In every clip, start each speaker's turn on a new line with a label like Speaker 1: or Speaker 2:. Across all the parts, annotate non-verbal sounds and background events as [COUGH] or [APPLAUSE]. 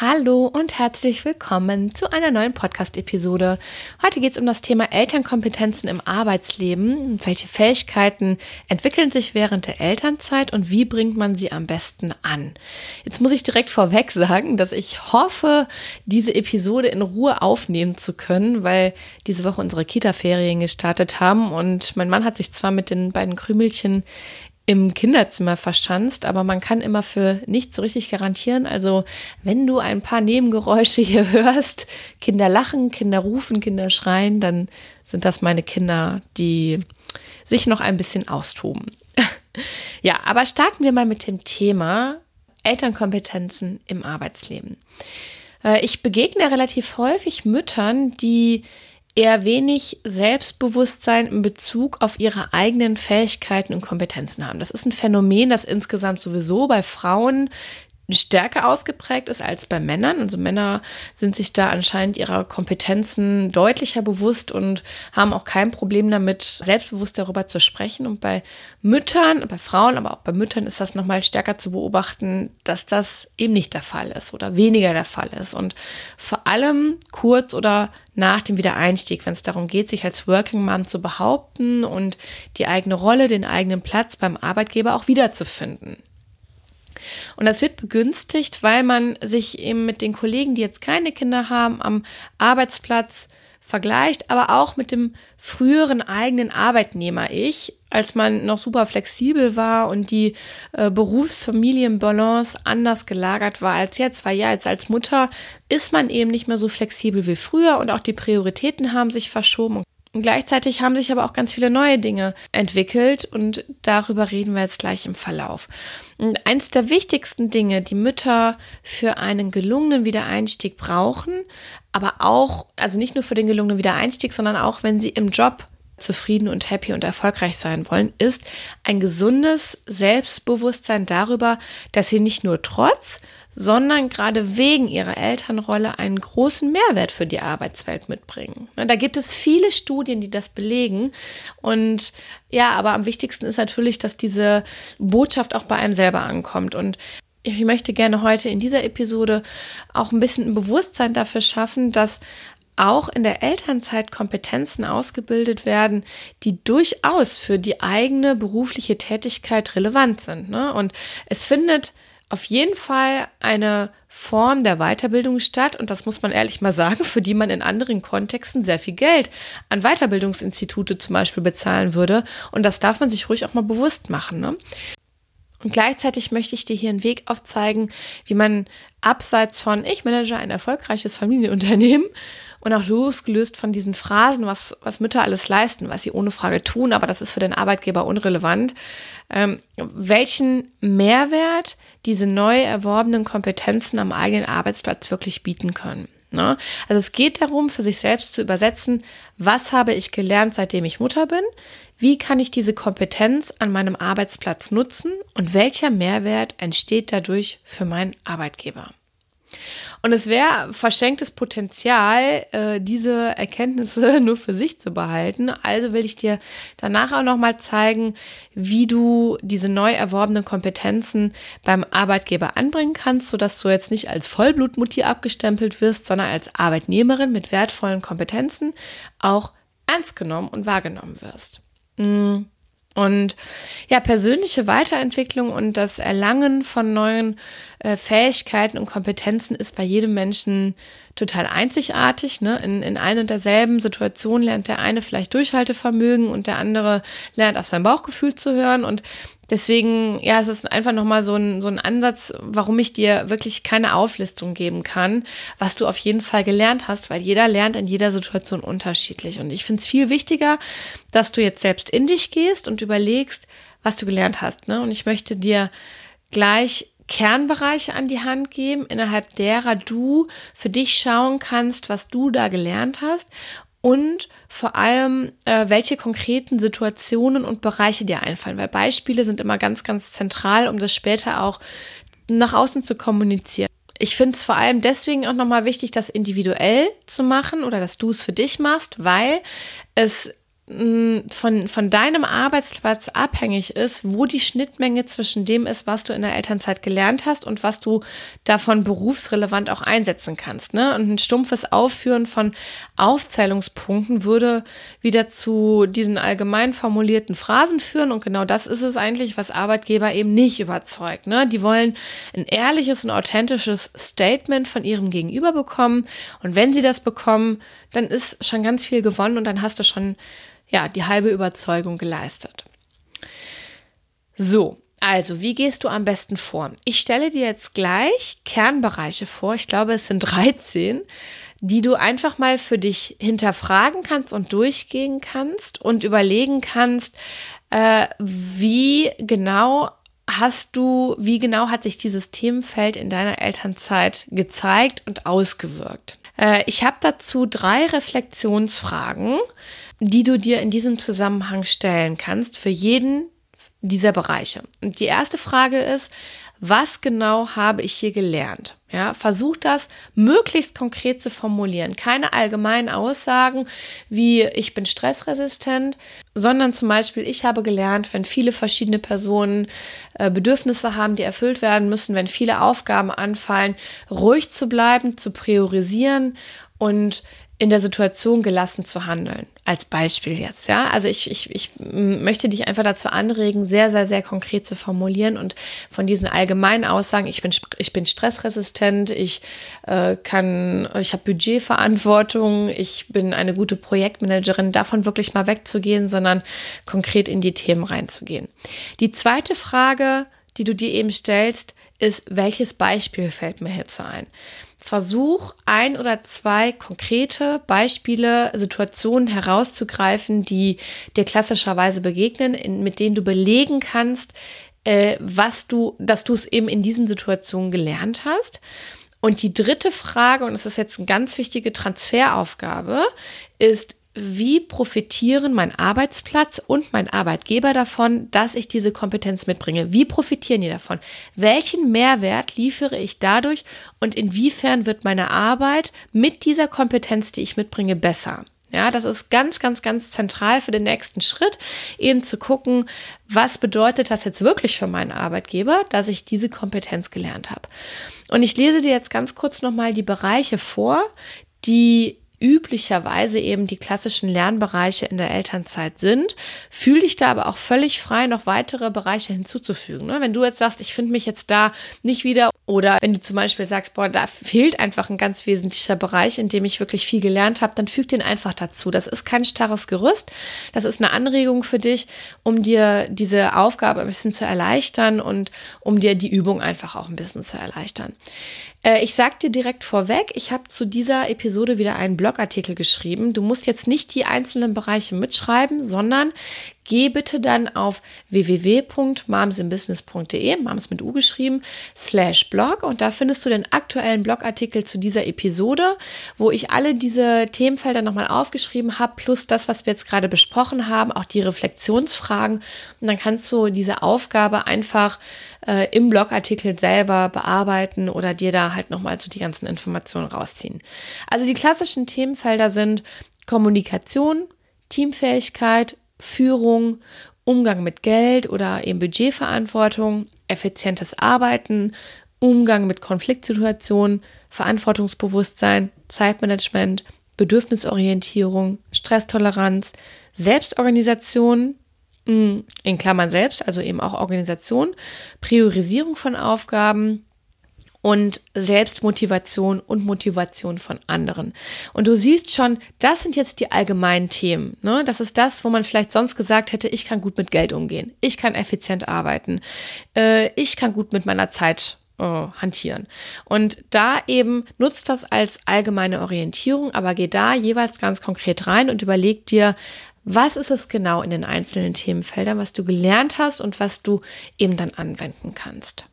Speaker 1: Hallo und herzlich willkommen zu einer neuen Podcast-Episode. Heute geht es um das Thema Elternkompetenzen im Arbeitsleben. Welche Fähigkeiten entwickeln sich während der Elternzeit und wie bringt man sie am besten an? Jetzt muss ich direkt vorweg sagen, dass ich hoffe, diese Episode in Ruhe aufnehmen zu können, weil diese Woche unsere Kita-Ferien gestartet haben und mein Mann hat sich zwar mit den beiden Krümelchen im Kinderzimmer verschanzt, aber man kann immer für nichts so richtig garantieren. Also wenn du ein paar Nebengeräusche hier [LAUGHS] hörst, Kinder lachen, Kinder rufen, Kinder schreien, dann sind das meine Kinder, die sich noch ein bisschen austoben. [LAUGHS] ja, aber starten wir mal mit dem Thema Elternkompetenzen im Arbeitsleben. Äh, ich begegne relativ häufig Müttern, die eher wenig Selbstbewusstsein in Bezug auf ihre eigenen Fähigkeiten und Kompetenzen haben. Das ist ein Phänomen, das insgesamt sowieso bei Frauen stärker ausgeprägt ist als bei Männern. Also Männer sind sich da anscheinend ihrer Kompetenzen deutlicher bewusst und haben auch kein Problem damit, selbstbewusst darüber zu sprechen. Und bei Müttern, bei Frauen, aber auch bei Müttern ist das nochmal stärker zu beobachten, dass das eben nicht der Fall ist oder weniger der Fall ist. Und vor allem kurz oder nach dem Wiedereinstieg, wenn es darum geht, sich als Working Mom zu behaupten und die eigene Rolle, den eigenen Platz beim Arbeitgeber auch wiederzufinden. Und das wird begünstigt, weil man sich eben mit den Kollegen, die jetzt keine Kinder haben, am Arbeitsplatz vergleicht, aber auch mit dem früheren eigenen Arbeitnehmer-Ich, als man noch super flexibel war und die äh, Berufsfamilienbalance anders gelagert war als jetzt, weil ja, jetzt als Mutter ist man eben nicht mehr so flexibel wie früher und auch die Prioritäten haben sich verschoben. Und gleichzeitig haben sich aber auch ganz viele neue Dinge entwickelt und darüber reden wir jetzt gleich im Verlauf. Und eins der wichtigsten Dinge, die Mütter für einen gelungenen Wiedereinstieg brauchen, aber auch, also nicht nur für den gelungenen Wiedereinstieg, sondern auch, wenn sie im Job zufrieden und happy und erfolgreich sein wollen, ist ein gesundes Selbstbewusstsein darüber, dass sie nicht nur trotz, sondern gerade wegen ihrer Elternrolle einen großen Mehrwert für die Arbeitswelt mitbringen. Da gibt es viele Studien, die das belegen. Und ja, aber am wichtigsten ist natürlich, dass diese Botschaft auch bei einem selber ankommt. Und ich möchte gerne heute in dieser Episode auch ein bisschen ein Bewusstsein dafür schaffen, dass auch in der Elternzeit Kompetenzen ausgebildet werden, die durchaus für die eigene berufliche Tätigkeit relevant sind. Ne? Und es findet auf jeden Fall eine Form der Weiterbildung statt und das muss man ehrlich mal sagen, für die man in anderen Kontexten sehr viel Geld an Weiterbildungsinstitute zum Beispiel bezahlen würde und das darf man sich ruhig auch mal bewusst machen. Ne? Und gleichzeitig möchte ich dir hier einen Weg aufzeigen, wie man abseits von ich manage ein erfolgreiches Familienunternehmen und auch losgelöst von diesen Phrasen, was, was Mütter alles leisten, was sie ohne Frage tun, aber das ist für den Arbeitgeber unrelevant, ähm, welchen Mehrwert diese neu erworbenen Kompetenzen am eigenen Arbeitsplatz wirklich bieten können. Ne? Also es geht darum, für sich selbst zu übersetzen, was habe ich gelernt, seitdem ich Mutter bin, wie kann ich diese Kompetenz an meinem Arbeitsplatz nutzen und welcher Mehrwert entsteht dadurch für meinen Arbeitgeber. Und es wäre verschenktes Potenzial, äh, diese Erkenntnisse [LAUGHS] nur für sich zu behalten. Also will ich dir danach auch nochmal zeigen, wie du diese neu erworbenen Kompetenzen beim Arbeitgeber anbringen kannst, sodass du jetzt nicht als Vollblutmutti abgestempelt wirst, sondern als Arbeitnehmerin mit wertvollen Kompetenzen auch ernst genommen und wahrgenommen wirst. Mm. Und ja, persönliche Weiterentwicklung und das Erlangen von neuen äh, Fähigkeiten und Kompetenzen ist bei jedem Menschen total einzigartig. Ne? In, in ein und derselben Situation lernt der eine vielleicht Durchhaltevermögen und der andere lernt auf sein Bauchgefühl zu hören. Und deswegen, ja, es ist einfach nochmal so ein, so ein Ansatz, warum ich dir wirklich keine Auflistung geben kann, was du auf jeden Fall gelernt hast, weil jeder lernt in jeder Situation unterschiedlich. Und ich finde es viel wichtiger, dass du jetzt selbst in dich gehst und überlegst, was du gelernt hast. Ne? Und ich möchte dir gleich Kernbereiche an die Hand geben, innerhalb derer du für dich schauen kannst, was du da gelernt hast und vor allem, äh, welche konkreten Situationen und Bereiche dir einfallen, weil Beispiele sind immer ganz, ganz zentral, um das später auch nach außen zu kommunizieren. Ich finde es vor allem deswegen auch nochmal wichtig, das individuell zu machen oder dass du es für dich machst, weil es von, von deinem Arbeitsplatz abhängig ist, wo die Schnittmenge zwischen dem ist, was du in der Elternzeit gelernt hast und was du davon berufsrelevant auch einsetzen kannst. Ne? Und ein stumpfes Aufführen von Aufzählungspunkten würde wieder zu diesen allgemein formulierten Phrasen führen. Und genau das ist es eigentlich, was Arbeitgeber eben nicht überzeugt. Ne? Die wollen ein ehrliches und authentisches Statement von ihrem Gegenüber bekommen. Und wenn sie das bekommen, dann ist schon ganz viel gewonnen und dann hast du schon ja, die halbe Überzeugung geleistet. So, also, wie gehst du am besten vor? Ich stelle dir jetzt gleich Kernbereiche vor. Ich glaube, es sind [LAUGHS] 13, die du einfach mal für dich hinterfragen kannst und durchgehen kannst und überlegen kannst, äh, wie genau hast du, wie genau hat sich dieses Themenfeld in deiner Elternzeit gezeigt und ausgewirkt? Äh, ich habe dazu drei Reflexionsfragen die du dir in diesem Zusammenhang stellen kannst für jeden dieser Bereiche. Und die erste Frage ist, was genau habe ich hier gelernt? Ja, versuch das möglichst konkret zu formulieren. Keine allgemeinen Aussagen wie ich bin stressresistent, sondern zum Beispiel ich habe gelernt, wenn viele verschiedene Personen äh, Bedürfnisse haben, die erfüllt werden müssen, wenn viele Aufgaben anfallen, ruhig zu bleiben, zu priorisieren und in der Situation gelassen zu handeln. Als Beispiel jetzt, ja. Also ich, ich, ich möchte dich einfach dazu anregen, sehr, sehr, sehr konkret zu formulieren und von diesen allgemeinen Aussagen, ich bin, ich bin stressresistent, ich äh, kann, ich habe Budgetverantwortung, ich bin eine gute Projektmanagerin, davon wirklich mal wegzugehen, sondern konkret in die Themen reinzugehen. Die zweite Frage, die du dir eben stellst, ist, welches Beispiel fällt mir hierzu ein? Versuch, ein oder zwei konkrete Beispiele, Situationen herauszugreifen, die dir klassischerweise begegnen, in, mit denen du belegen kannst, äh, was du, dass du es eben in diesen Situationen gelernt hast. Und die dritte Frage, und das ist jetzt eine ganz wichtige Transferaufgabe, ist, wie profitieren mein Arbeitsplatz und mein Arbeitgeber davon, dass ich diese Kompetenz mitbringe? Wie profitieren die davon? Welchen Mehrwert liefere ich dadurch und inwiefern wird meine Arbeit mit dieser Kompetenz, die ich mitbringe, besser? Ja, das ist ganz, ganz, ganz zentral für den nächsten Schritt, eben zu gucken, was bedeutet das jetzt wirklich für meinen Arbeitgeber, dass ich diese Kompetenz gelernt habe. Und ich lese dir jetzt ganz kurz nochmal die Bereiche vor, die üblicherweise eben die klassischen Lernbereiche in der Elternzeit sind. Fühl dich da aber auch völlig frei, noch weitere Bereiche hinzuzufügen. Ne? Wenn du jetzt sagst, ich finde mich jetzt da nicht wieder oder wenn du zum Beispiel sagst, boah, da fehlt einfach ein ganz wesentlicher Bereich, in dem ich wirklich viel gelernt habe, dann füg den einfach dazu. Das ist kein starres Gerüst. Das ist eine Anregung für dich, um dir diese Aufgabe ein bisschen zu erleichtern und um dir die Übung einfach auch ein bisschen zu erleichtern. Äh, ich sag dir direkt vorweg, ich habe zu dieser Episode wieder einen Blogartikel geschrieben. Du musst jetzt nicht die einzelnen Bereiche mitschreiben, sondern geh bitte dann auf www.mamsinbusiness.de, mams mit U geschrieben, slash blog und da findest du den aktuellen Blogartikel zu dieser Episode, wo ich alle diese Themenfelder nochmal aufgeschrieben habe, plus das, was wir jetzt gerade besprochen haben, auch die Reflexionsfragen und dann kannst du diese Aufgabe einfach äh, im Blogartikel selber bearbeiten oder dir da halt nochmal so die ganzen Informationen rausziehen. Also die klassischen Themenfelder sind Kommunikation, Teamfähigkeit, Führung, Umgang mit Geld oder eben Budgetverantwortung, effizientes Arbeiten, Umgang mit Konfliktsituationen, Verantwortungsbewusstsein, Zeitmanagement, Bedürfnisorientierung, Stresstoleranz, Selbstorganisation, mm, in Klammern selbst, also eben auch Organisation, Priorisierung von Aufgaben und Selbstmotivation und Motivation von anderen. Und du siehst schon, das sind jetzt die allgemeinen Themen. Ne? Das ist das, wo man vielleicht sonst gesagt hätte, ich kann gut mit Geld umgehen, ich kann effizient arbeiten, äh, ich kann gut mit meiner Zeit äh, hantieren. Und da eben nutzt das als allgemeine Orientierung, aber geh da jeweils ganz konkret rein und überleg dir, was ist es genau in den einzelnen Themenfeldern, was du gelernt hast und was du eben dann anwenden kannst.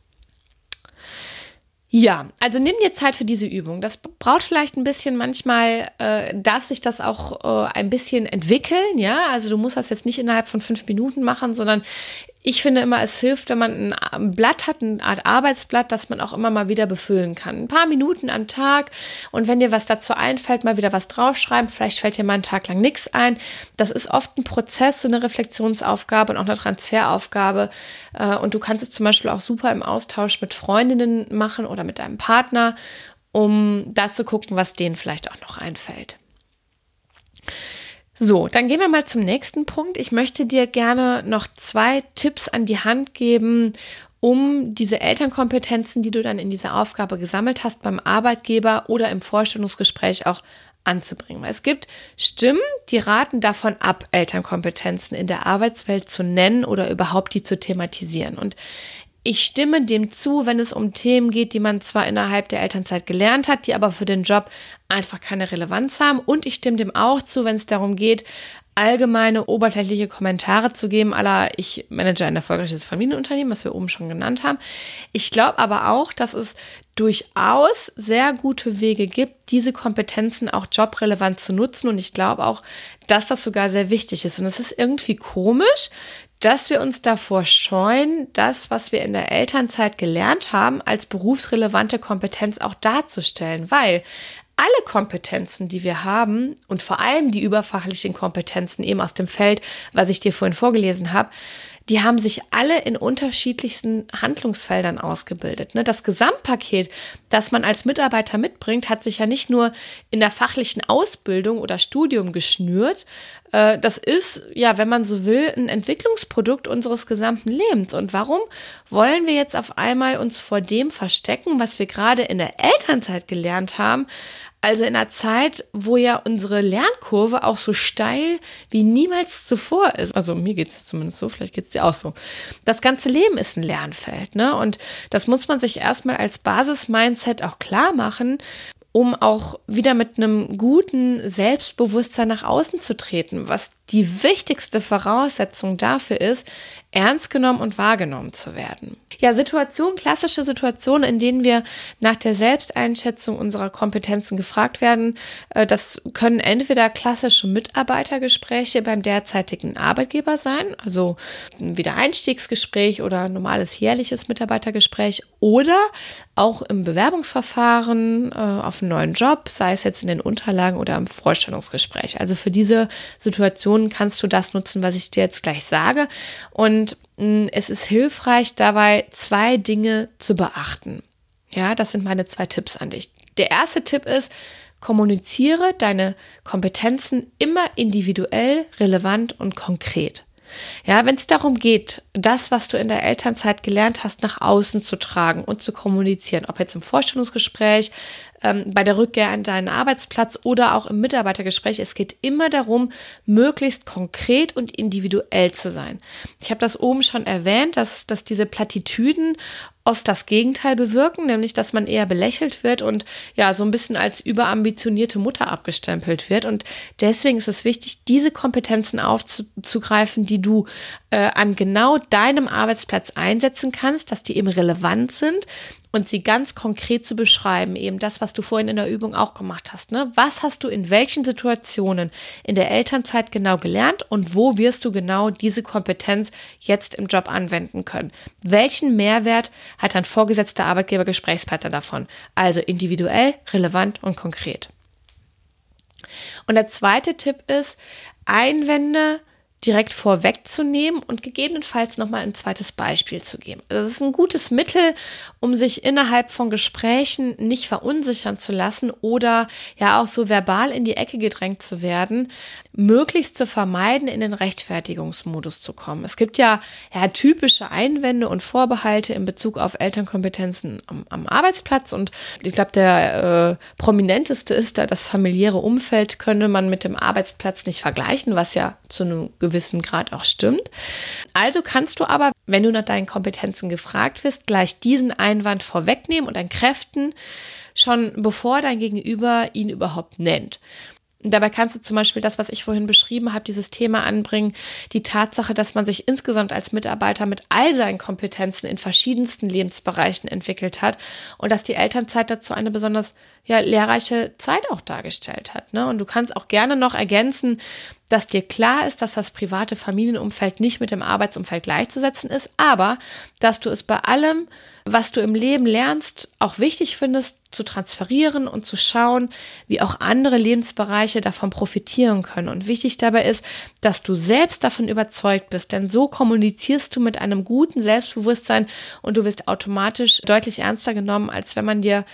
Speaker 1: Ja, also nimm dir Zeit für diese Übung. Das braucht vielleicht ein bisschen, manchmal äh, darf sich das auch äh, ein bisschen entwickeln, ja. Also du musst das jetzt nicht innerhalb von fünf Minuten machen, sondern ich finde immer, es hilft, wenn man ein Blatt hat, eine Art Arbeitsblatt, das man auch immer mal wieder befüllen kann. Ein paar Minuten am Tag und wenn dir was dazu einfällt, mal wieder was draufschreiben. Vielleicht fällt dir mal einen Tag lang nichts ein. Das ist oft ein Prozess, so eine Reflexionsaufgabe und auch eine Transferaufgabe. Äh, und du kannst es zum Beispiel auch super im Austausch mit Freundinnen machen oder mit deinem Partner, um da zu gucken, was denen vielleicht auch noch einfällt. So, dann gehen wir mal zum nächsten Punkt. Ich möchte dir gerne noch zwei Tipps an die Hand geben, um diese Elternkompetenzen, die du dann in dieser Aufgabe gesammelt hast, beim Arbeitgeber oder im Vorstellungsgespräch auch anzubringen. Es gibt Stimmen, die raten davon ab, Elternkompetenzen in der Arbeitswelt zu nennen oder überhaupt die zu thematisieren. Und ich stimme dem zu, wenn es um Themen geht, die man zwar innerhalb der Elternzeit gelernt hat, die aber für den Job einfach keine Relevanz haben. Und ich stimme dem auch zu, wenn es darum geht, allgemeine, oberflächliche Kommentare zu geben, aller ich manage ein erfolgreiches Familienunternehmen, was wir oben schon genannt haben. Ich glaube aber auch, dass es durchaus sehr gute Wege gibt, diese Kompetenzen auch jobrelevant zu nutzen. Und ich glaube auch, dass das sogar sehr wichtig ist. Und es ist irgendwie komisch, dass wir uns davor scheuen, das, was wir in der Elternzeit gelernt haben, als berufsrelevante Kompetenz auch darzustellen, weil alle Kompetenzen, die wir haben und vor allem die überfachlichen Kompetenzen eben aus dem Feld, was ich dir vorhin vorgelesen habe, die haben sich alle in unterschiedlichsten Handlungsfeldern ausgebildet. Ne? Das Gesamtpaket, das man als Mitarbeiter mitbringt, hat sich ja nicht nur in der fachlichen Ausbildung oder Studium geschnürt. Äh, das ist, ja, wenn man so will, ein Entwicklungsprodukt unseres gesamten Lebens. Und warum wollen wir jetzt auf einmal uns vor dem verstecken, was wir gerade in der Elternzeit gelernt haben, also in einer Zeit, wo ja unsere Lernkurve auch so steil wie niemals zuvor ist. Also mir geht es zumindest so, vielleicht geht es dir auch so. Das ganze Leben ist ein Lernfeld, ne? Und das muss man sich erstmal als Basis-Mindset auch klar machen, um auch wieder mit einem guten Selbstbewusstsein nach außen zu treten, was die wichtigste Voraussetzung dafür ist, ernst genommen und wahrgenommen zu werden. Ja, Situationen, klassische Situationen, in denen wir nach der Selbsteinschätzung unserer Kompetenzen gefragt werden, äh, das können entweder klassische Mitarbeitergespräche beim derzeitigen Arbeitgeber sein, also ein Wiedereinstiegsgespräch oder ein normales jährliches Mitarbeitergespräch oder auch im Bewerbungsverfahren äh, auf einen neuen Job, sei es jetzt in den Unterlagen oder im Vorstellungsgespräch. Also für diese Situation kannst du das nutzen, was ich dir jetzt gleich sage. Und mh, mm, es ist hilfreich dabei, zwei Dinge zu beachten. Ja, das sind meine zwei Tipps an dich. Der erste Tipp ist, kommuniziere deine Kompetenzen immer individuell, relevant und konkret. Ja, wenn es darum geht, das, was du in der Elternzeit gelernt hast, nach außen zu tragen und zu kommunizieren, ob jetzt im Vorstellungsgespräch, ähm, bei der Rückkehr an deinen Arbeitsplatz oder auch im Mitarbeitergespräch, es geht immer darum, möglichst konkret und individuell zu sein. Ich habe das oben schon erwähnt, dass, dass diese Plattitüden oft das Gegenteil bewirken, nämlich dass man eher belächelt wird und ja, so ein bisschen als überambitionierte Mutter abgestempelt wird. Und deswegen ist es wichtig, diese Kompetenzen aufzugreifen, die du äh, an genau deinem Arbeitsplatz einsetzen kannst, dass die eben relevant sind, und sie ganz konkret zu beschreiben, eben das, was du vorhin in der Übung auch gemacht hast. Ne? Was hast du in welchen Situationen in der Elternzeit genau gelernt und wo wirst du genau diese Kompetenz jetzt im Job anwenden können? Welchen Mehrwert hat dein vorgesetzter Arbeitgeber Gesprächspartner davon? Also individuell, relevant und konkret. Und der zweite Tipp ist, Einwände direkt vorwegzunehmen und gegebenenfalls nochmal ein zweites Beispiel zu geben. Also das ist ein gutes Mittel, um sich innerhalb von Gesprächen nicht verunsichern zu lassen oder ja auch so verbal in die Ecke gedrängt zu werden, möglichst zu vermeiden, in den Rechtfertigungsmodus zu kommen. Es gibt ja, ja typische Einwände und Vorbehalte in Bezug auf Elternkompetenzen am, am Arbeitsplatz und ich glaube, der äh, prominenteste ist da, das familiäre Umfeld könne man mit dem Arbeitsplatz nicht vergleichen, was ja zu einem Grad auch stimmt. Also kannst du aber, wenn du nach deinen Kompetenzen gefragt wirst, gleich diesen Einwand vorwegnehmen und entkräften, schon bevor dein Gegenüber ihn überhaupt nennt. Dabei kannst du zum Beispiel das, was ich vorhin beschrieben habe, dieses Thema anbringen, die Tatsache, dass man sich insgesamt als Mitarbeiter mit all seinen Kompetenzen in verschiedensten Lebensbereichen entwickelt hat und dass die Elternzeit dazu eine besonders ja, lehrreiche Zeit auch dargestellt hat. Ne? Und du kannst auch gerne noch ergänzen, dass dir klar ist, dass das private Familienumfeld nicht mit dem Arbeitsumfeld gleichzusetzen ist, aber dass du es bei allem, was du im Leben lernst, auch wichtig findest, zu transferieren und zu schauen, wie auch andere Lebensbereiche davon profitieren können. Und wichtig dabei ist, dass du selbst davon überzeugt bist, denn so kommunizierst du mit einem guten Selbstbewusstsein und du wirst automatisch deutlich ernster genommen, als wenn man dir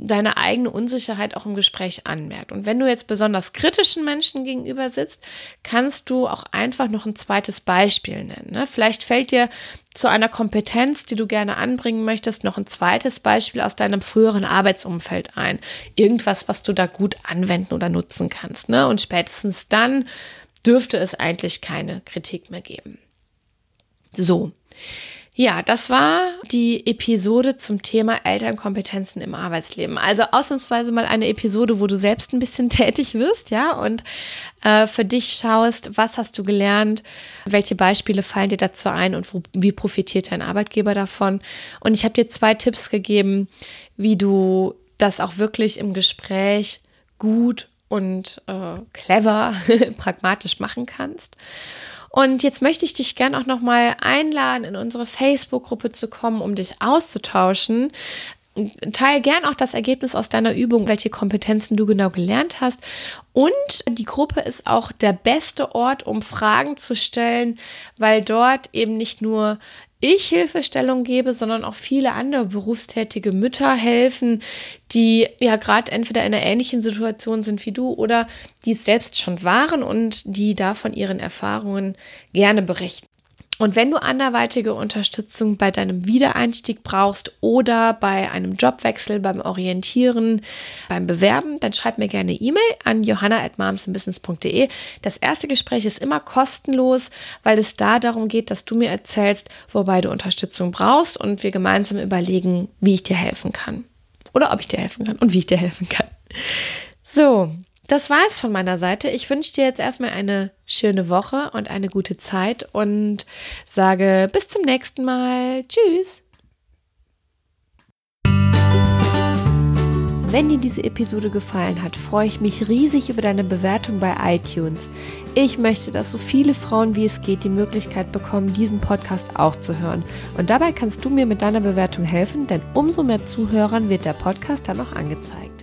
Speaker 1: deine eigene Unsicherheit auch im Gespräch anmerkt. Und wenn du jetzt besonders kritischen Menschen gegenüber sitzt, kannst du auch einfach noch ein zweites Beispiel nennen. Ne? Vielleicht fällt dir zu einer Kompetenz, die du gerne anbringen möchtest, noch ein zweites Beispiel aus deinem früheren Arbeitsumfeld ein. Irgendwas, was du da gut anwenden oder nutzen kannst. Ne? Und spätestens dann dürfte es eigentlich keine Kritik mehr geben. So. Ja, das war die Episode zum Thema Elternkompetenzen im Arbeitsleben. Also ausnahmsweise mal eine Episode, wo du selbst ein bisschen [LAUGHS] tätig wirst, ja, und äh, für dich schaust, was hast du gelernt, welche Beispiele fallen dir dazu ein und wo, wie profitiert dein Arbeitgeber davon. Und ich habe dir zwei Tipps gegeben, wie du das auch wirklich im Gespräch gut und äh, clever, [LAUGHS] pragmatisch machen kannst. Und jetzt möchte ich dich gern auch nochmal einladen, in unsere Facebook-Gruppe zu kommen, um dich auszutauschen. Teil gern auch das Ergebnis aus deiner Übung, welche Kompetenzen du genau gelernt hast. Und die Gruppe ist auch der beste Ort, um Fragen zu stellen, weil dort eben nicht nur ich Hilfestellung gebe, sondern auch viele andere berufstätige Mütter helfen, die ja gerade entweder in einer ähnlichen Situation sind wie du oder die es selbst schon waren und die da von ihren Erfahrungen gerne berichten. Und wenn du anderweitige Unterstützung bei deinem Wiedereinstieg brauchst oder bei einem Jobwechsel, beim Orientieren, beim Bewerben, dann schreib mir gerne E-Mail an johanna.momsandbusiness.de. Das erste Gespräch ist immer kostenlos, weil es da darum geht, dass du mir erzählst, wobei du Unterstützung brauchst und wir gemeinsam überlegen, wie ich dir helfen kann. Oder ob ich dir helfen kann und wie ich dir helfen kann. So, das war es von meiner Seite. Ich wünsche dir jetzt erstmal eine schöne Woche und eine gute Zeit und sage bis zum nächsten Mal. Tschüss. Wenn dir diese Episode gefallen hat, freue ich mich riesig über deine Bewertung bei iTunes. Ich möchte, dass so viele Frauen wie es geht die Möglichkeit bekommen, diesen Podcast auch zu hören. Und dabei kannst du mir mit deiner Bewertung helfen, denn umso mehr Zuhörern wird der Podcast dann auch angezeigt.